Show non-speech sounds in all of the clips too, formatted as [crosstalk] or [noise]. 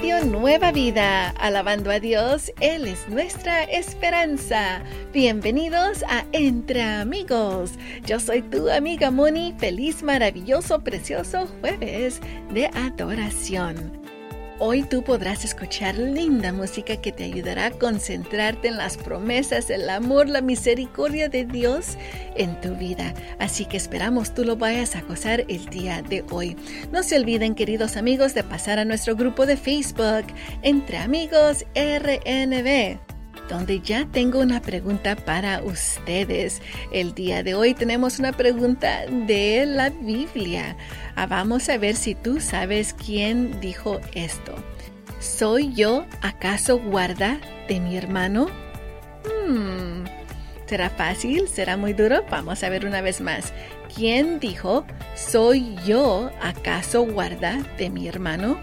Nueva Vida, alabando a Dios, Él es nuestra esperanza. Bienvenidos a Entre Amigos. Yo soy tu amiga Moni. Feliz, maravilloso, precioso jueves de adoración. Hoy tú podrás escuchar linda música que te ayudará a concentrarte en las promesas, el amor, la misericordia de Dios en tu vida. Así que esperamos tú lo vayas a gozar el día de hoy. No se olviden, queridos amigos, de pasar a nuestro grupo de Facebook Entre Amigos RNB donde ya tengo una pregunta para ustedes. El día de hoy tenemos una pregunta de la Biblia. Ah, vamos a ver si tú sabes quién dijo esto. ¿Soy yo acaso guarda de mi hermano? Hmm, ¿Será fácil? ¿Será muy duro? Vamos a ver una vez más. ¿Quién dijo, ¿soy yo acaso guarda de mi hermano?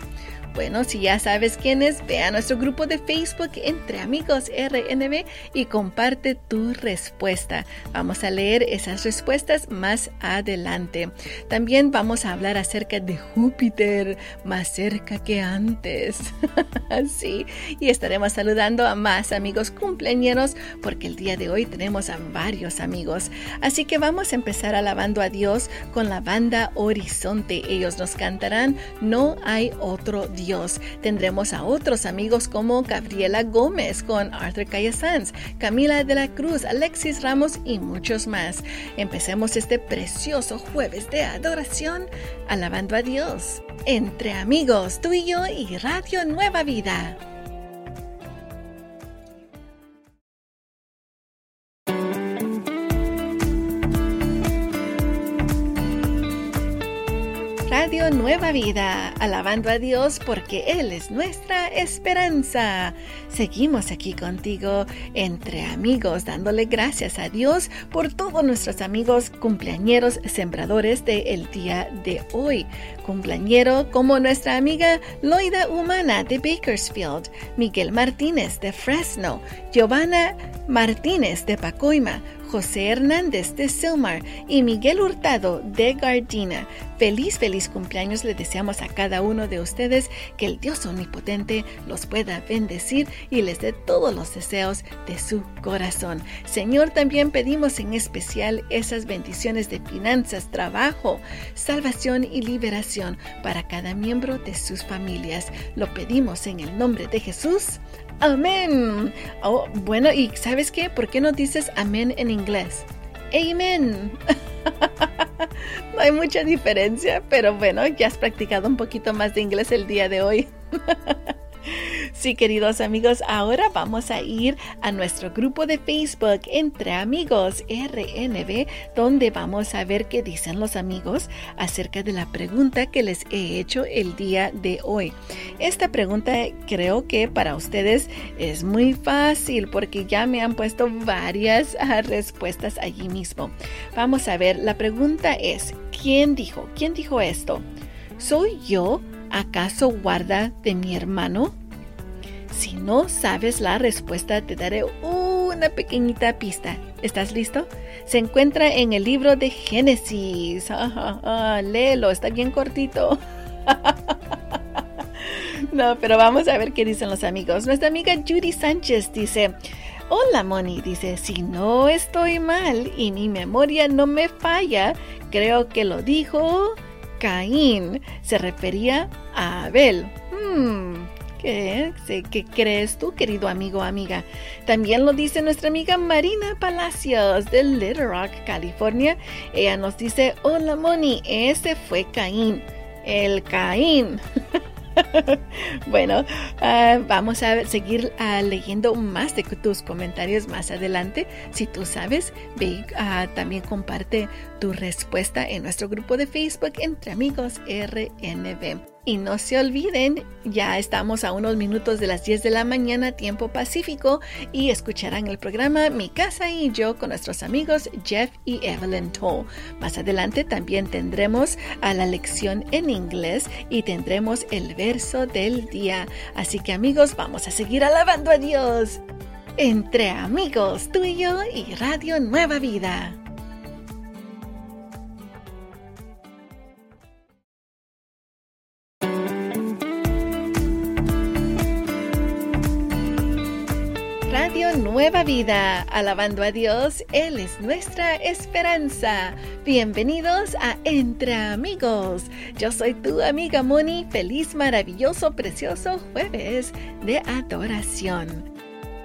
Bueno, si ya sabes quién es, ve a nuestro grupo de Facebook Entre Amigos RNB y comparte tu respuesta. Vamos a leer esas respuestas más adelante. También vamos a hablar acerca de Júpiter, más cerca que antes. [laughs] sí, y estaremos saludando a más amigos cumpleañeros porque el día de hoy tenemos a varios amigos. Así que vamos a empezar alabando a Dios con la banda Horizonte. Ellos nos cantarán No hay otro Dios Tendremos a otros amigos como Gabriela Gómez con Arthur Sanz, Camila de la Cruz, Alexis Ramos y muchos más. Empecemos este precioso jueves de adoración alabando a Dios. Entre amigos, tú y yo y Radio Nueva Vida. Nueva Vida, alabando a Dios porque Él es nuestra esperanza. Seguimos aquí contigo entre amigos, dándole gracias a Dios por todos nuestros amigos cumpleañeros sembradores del día de hoy. Cumpleañero como nuestra amiga Loida Humana de Bakersfield, Miguel Martínez de Fresno, Giovanna Martínez de Pacoima, José Hernández de Silmar y Miguel Hurtado de Gardina. Feliz, feliz cumpleaños le deseamos a cada uno de ustedes que el Dios Omnipotente los pueda bendecir y les dé todos los deseos de su corazón. Señor, también pedimos en especial esas bendiciones de finanzas, trabajo, salvación y liberación para cada miembro de sus familias. Lo pedimos en el nombre de Jesús. Amén. Oh, bueno, ¿y sabes qué? ¿Por qué no dices amén en inglés? Amen. [laughs] no hay mucha diferencia, pero bueno, ya has practicado un poquito más de inglés el día de hoy. [laughs] Sí, queridos amigos, ahora vamos a ir a nuestro grupo de Facebook Entre Amigos RNB, donde vamos a ver qué dicen los amigos acerca de la pregunta que les he hecho el día de hoy. Esta pregunta creo que para ustedes es muy fácil porque ya me han puesto varias ah, respuestas allí mismo. Vamos a ver, la pregunta es, ¿quién dijo? ¿Quién dijo esto? ¿Soy yo acaso guarda de mi hermano? Si no sabes la respuesta, te daré una pequeñita pista. ¿Estás listo? Se encuentra en el libro de Génesis. [laughs] Ah, léelo, está bien cortito. [laughs] no, pero vamos a ver qué dicen los amigos. Nuestra amiga Judy Sánchez dice, Hola Moni, dice, si no estoy mal y mi memoria no me falla, creo que lo dijo Caín. Se refería a Abel. Hmm, ¿Qué, ¿Qué crees tú, querido amigo amiga? También lo dice nuestra amiga Marina Palacios de Little Rock, California. Ella nos dice, hola Moni, ese fue Caín. El Caín. [laughs] bueno, ah, vamos a seguir ah, leyendo más de tus comentarios más adelante. Si tú sabes, uh, también comparte tu respuesta en nuestro grupo de Facebook entre amigos RNB. Y no se olviden, ya estamos a unos minutos de las 10 de la mañana, tiempo pacífico, y escucharán el programa Mi casa y yo con nuestros amigos Jeff y Evelyn Toll. Más adelante también tendremos a la lección en inglés y tendremos el verso del día. Así que amigos, vamos a seguir alabando a Dios. Entre amigos, tú y yo y Radio Nueva Vida. Nueva Vida, alabando a Dios, Él es nuestra esperanza. Bienvenidos a Entre Amigos. Yo soy tu amiga Moni, feliz, maravilloso, precioso jueves de adoración.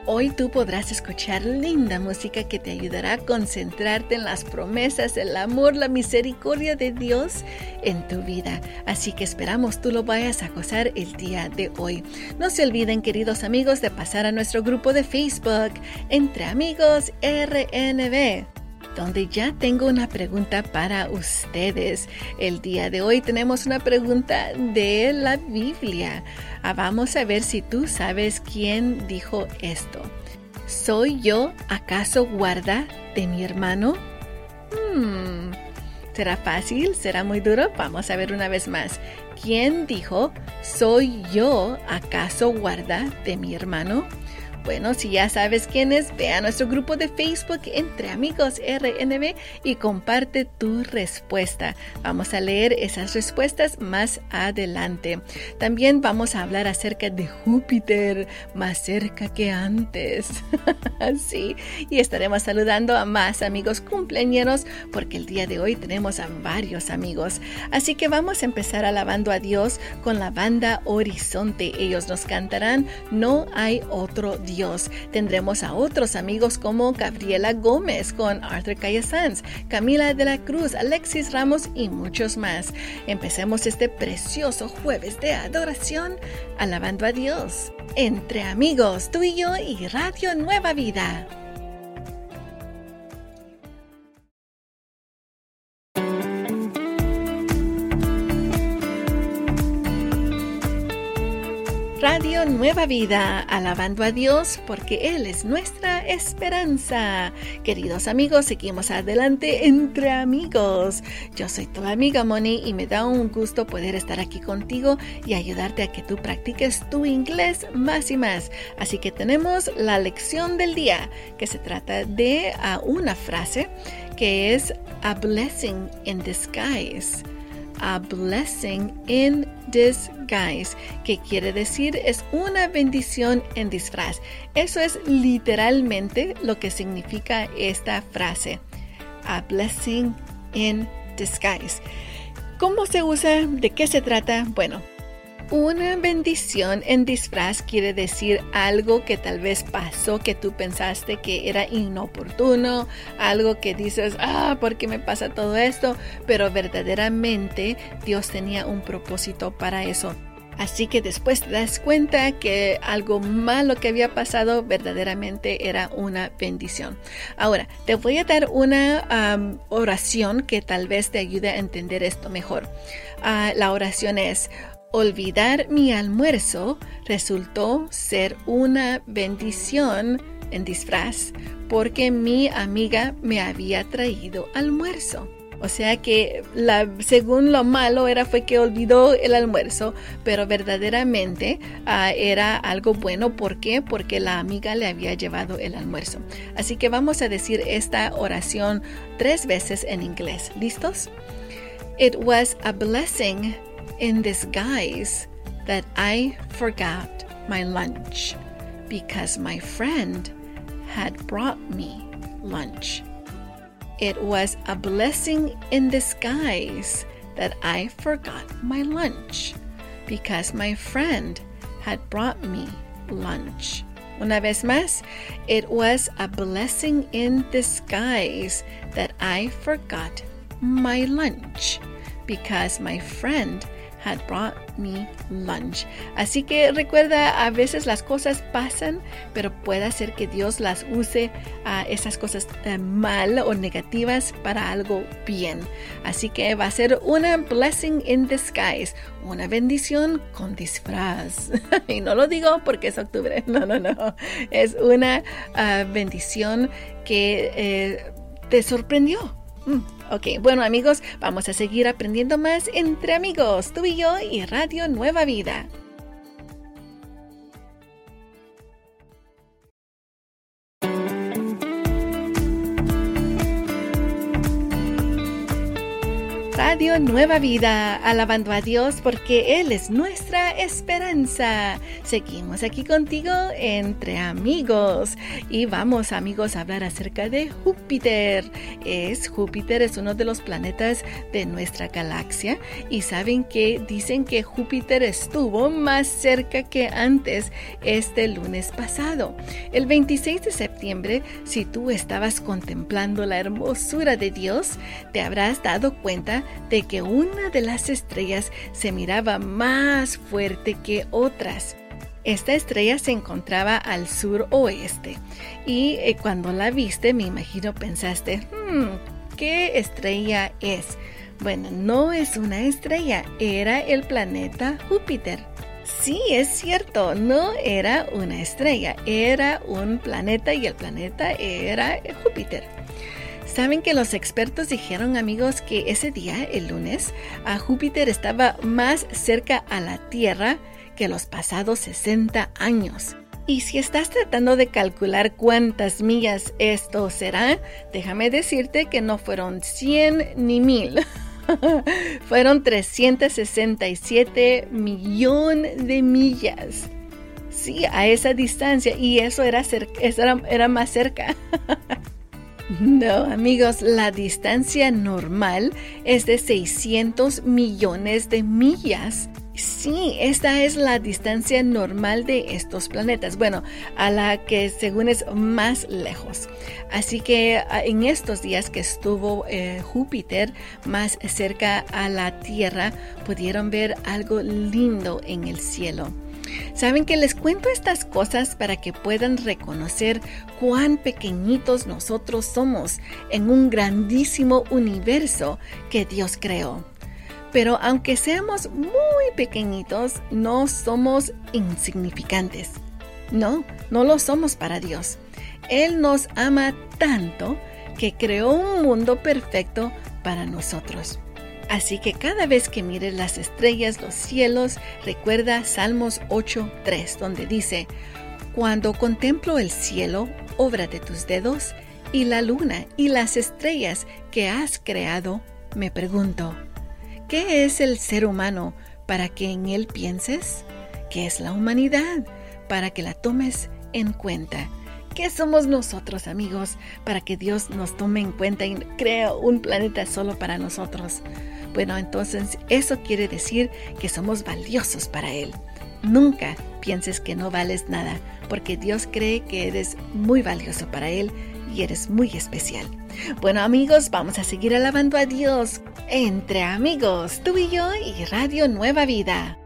Hoy tú podrás escuchar linda música que te ayudará a concentrarte en las promesas, el amor, la misericordia de Dios en tu vida. Así que esperamos tú lo vayas a gozar el día de hoy. No se olviden, queridos amigos, de pasar a nuestro grupo de Facebook Entre Amigos RNB donde ya tengo una pregunta para ustedes. El día de hoy tenemos una pregunta de la Biblia. Ah, vamos a ver si tú sabes quién dijo esto. ¿Soy yo acaso guarda de mi hermano? Hmm, ¿Será fácil? ¿Será muy duro? Vamos a ver una vez más. ¿Quién dijo, ¿soy yo acaso guarda de mi hermano? Bueno, si ya sabes quién es, ve a nuestro grupo de Facebook Entre Amigos RNB y comparte tu respuesta. Vamos a leer esas respuestas más adelante. También vamos a hablar acerca de Júpiter, más cerca que antes. [laughs] sí, y estaremos saludando a más amigos cumpleaños porque el día de hoy tenemos a varios amigos. Así que vamos a empezar alabando a Dios con la banda Horizonte. Ellos nos cantarán No hay otro Dios Dios. Tendremos a otros amigos como Gabriela Gómez con Arthur Sanz, Camila de la Cruz, Alexis Ramos y muchos más. Empecemos este precioso jueves de adoración alabando a Dios. Entre amigos, tú y yo y Radio Nueva Vida. Nueva Vida, alabando a Dios porque Él es nuestra esperanza. Queridos amigos, seguimos adelante entre amigos. Yo soy tu amiga Moni y me da un gusto poder estar aquí contigo y ayudarte a que tú practiques tu inglés más y más. Así que tenemos la lección del día que se trata de una frase que es a blessing in disguise a blessing in disguise, que quiere decir es una bendición en disfraz. Eso es literalmente lo que significa esta frase. A blessing in disguise. ¿Cómo se usa? ¿De qué se trata? Bueno, una bendición en disfraz quiere decir algo que tal vez pasó que tú pensaste que era inoportuno, algo que dices, ah, ¿por qué me pasa todo esto? Pero verdaderamente Dios tenía un propósito para eso. Así que después te das cuenta que algo malo que había pasado verdaderamente era una bendición. Ahora, te voy a dar una oración que tal vez te ayude a entender esto mejor. Ah, la oración es, Olvidar mi almuerzo resultó ser una bendición en disfraz porque mi amiga me había traído almuerzo. O sea que según lo malo era fue que olvidó el almuerzo, pero verdaderamente ah, era algo bueno. ¿Por qué? Porque la amiga le había llevado el almuerzo. Así que vamos a decir esta oración tres veces en inglés. ¿Listos? It was a blessing in disguise that I forgot my lunch because my friend had brought me lunch. It was a blessing in disguise that I forgot my lunch because my friend had brought me lunch. Una vez más, it was a blessing in disguise that I forgot my lunch because my friend had brought me lunch. Así que recuerda, a veces las cosas pasan, pero puede ser que Dios las use a esas cosas eh, mal o negativas para algo bien. Así que va a ser una blessing in disguise, una bendición con disfraz. [laughs] y no lo digo porque es octubre, [laughs] no, no, no. Es una ah, bendición que eh, te sorprendió Mm, ok, bueno amigos, vamos a seguir aprendiendo más entre amigos, tú y yo y Radio Nueva Vida. Radio Nueva Vida, alabando a Dios porque Él es nuestra esperanza. Seguimos aquí contigo entre amigos y vamos amigos a hablar acerca de Júpiter. Es Júpiter es uno de los planetas de nuestra galaxia y saben que dicen que Júpiter estuvo más cerca que antes este lunes pasado. El 26 de septiembre, si tú estabas contemplando la hermosura de Dios, te habrás dado cuenta de que una de las estrellas se miraba más fuerte que otras. Esta estrella se encontraba al sur oeste y eh, cuando la viste me imagino pensaste, hmm, ¿qué estrella es? Bueno, no es una estrella, era el planeta Júpiter. Sí, es cierto, no era una estrella, era un planeta y el planeta era Júpiter. Saben que los expertos dijeron, amigos, que ese día, el lunes, a Júpiter estaba más cerca a la Tierra que los pasados 60 años. Y si estás tratando de calcular cuántas millas esto será, déjame decirte que no fueron 100 ni 1000. [laughs] fueron 367 millones de millas. Sí, a esa distancia. Y eso era, era, era más cerca. [laughs] No, amigos, la distancia normal es de 600 millones de millas. Sí, esta es la distancia normal de estos planetas. Bueno, a la que según es más lejos. Así que ah, en estos días que estuvo eh, Júpiter más cerca a la Tierra, pudieron ver algo lindo en el cielo. Saben que les cuento estas cosas para que puedan reconocer cuán pequeñitos nosotros somos en un grandísimo universo que Dios creó. Pero aunque seamos muy pequeñitos, no somos insignificantes. No, no lo somos para Dios. Él nos ama tanto que creó un mundo perfecto para nosotros. Así que cada vez que mires las estrellas, los cielos, recuerda Salmos 8.3, donde dice, Cuando contemplo el cielo, obra de tus dedos, y la luna y las estrellas que has creado, me pregunto, ¿qué es el ser humano para que en él pienses? ¿Qué es la humanidad para que la tomes en cuenta? ¿Qué somos nosotros, amigos, para que Dios nos tome en cuenta y crea un planeta solo para nosotros? Bueno, entonces eso quiere decir que somos valiosos para Él. Nunca pienses que no vales nada, porque Dios cree que eres muy valioso para Él y eres muy especial. Bueno amigos, vamos a seguir alabando a Dios entre amigos, tú y yo y Radio Nueva Vida.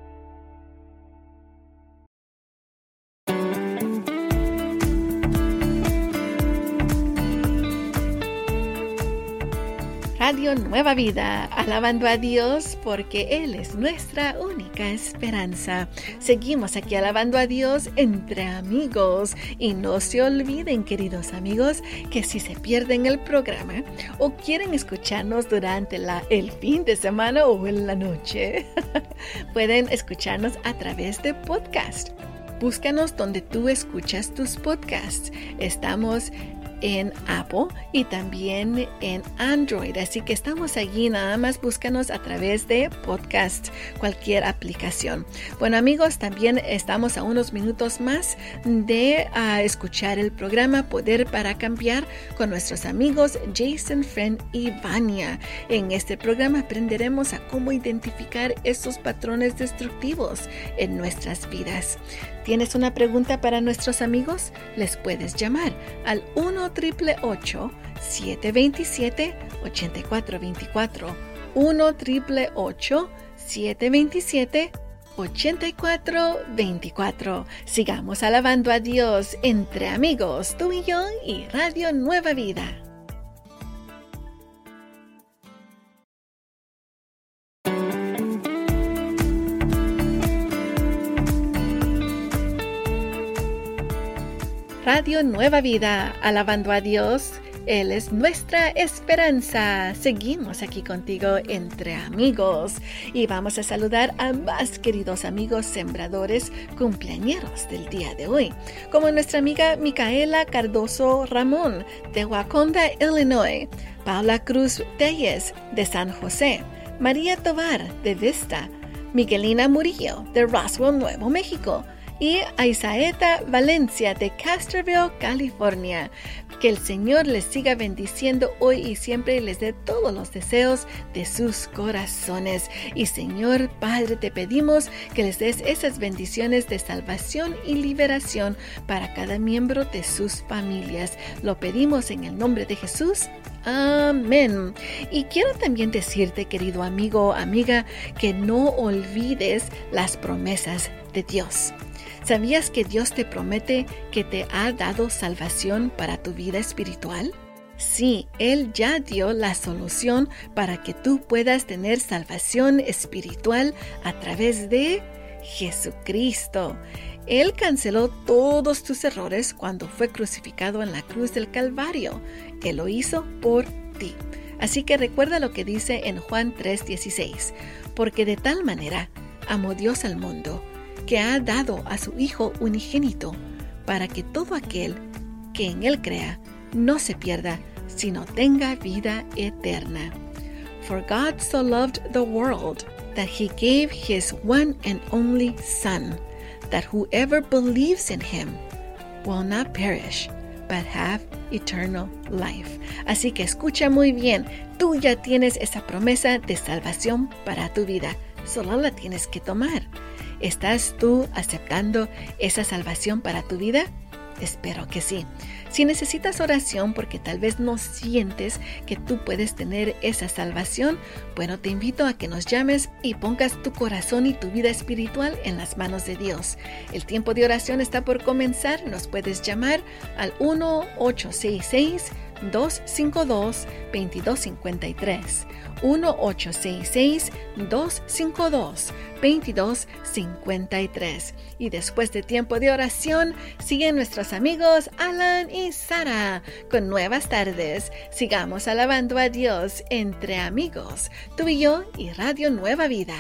Radio Nueva Vida, alabando a Dios porque Él es nuestra única esperanza. Seguimos aquí alabando a Dios entre amigos y no se olviden, queridos amigos, que si se pierden el programa o quieren escucharnos durante el fin de semana o en la noche, [laughs] pueden escucharnos a través de podcast. Búscanos donde tú escuchas tus podcasts. Estamos en Apple y también en Android. Así que estamos allí, nada más búscanos a través de podcast, cualquier aplicación. Bueno amigos, también estamos a unos minutos más de ah, escuchar el programa Poder para Cambiar con nuestros amigos Jason Friend y Vania. En este programa aprenderemos a cómo identificar esos patrones destructivos en nuestras vidas. ¿Tienes una pregunta para nuestros amigos? Les puedes llamar al 1 727 8424 1 727 8424 Sigamos alabando a Dios entre amigos, tú y yo y Radio Nueva Vida. Nueva Vida, alabando a Dios. Él es nuestra esperanza. Seguimos aquí contigo entre amigos y vamos a saludar a más queridos amigos sembradores cumpleañeros del día de hoy, como nuestra amiga Micaela Cardoso Ramón de Waconda, Illinois, Paula Cruz Telles de San José, María Tovar de Vista, Miguelina Murillo de Roswell, Nuevo México, y a Isaeta Valencia de Castroville, California. Que el Señor les siga bendiciendo hoy y siempre y les dé todos los deseos de sus corazones. Y Señor Padre, te pedimos que les des esas bendiciones de salvación y liberación para cada miembro de sus familias. Lo pedimos en el nombre de Jesús. Amén. Y quiero también decirte, querido amigo o amiga, que no olvides las promesas de Dios. ¿Sabías que Dios te promete que te ha dado salvación para tu vida espiritual? Sí, Él ya dio la solución para que tú puedas tener salvación espiritual a través de Jesucristo. Él canceló todos tus errores cuando fue crucificado en la cruz del Calvario. Él lo hizo por ti. Así que recuerda lo que dice en Juan 3:16, porque de tal manera amó Dios al mundo que ha dado a su Hijo unigénito, para que todo aquel que en Él crea no se pierda, sino tenga vida eterna. For God so loved the world that He gave His one and only Son, that whoever believes in Him will not perish, but have eternal life. Así que escucha muy bien, tú ya tienes esa promesa de salvación para tu vida, solo la tienes que tomar. ¿Estás tú aceptando esa salvación para tu vida? Espero que sí. Si necesitas oración porque tal vez no sientes que tú puedes tener esa salvación, bueno, te invito a que nos llames y pongas tu corazón y tu vida espiritual en las manos de Dios. El tiempo de oración está por comenzar. Nos puedes llamar al 1-866. 252-2253. 1-866-252-2253. Y después de tiempo de oración, siguen nuestros amigos Alan y Sara con nuevas tardes. Sigamos alabando a Dios entre amigos, tú y yo y Radio Nueva Vida.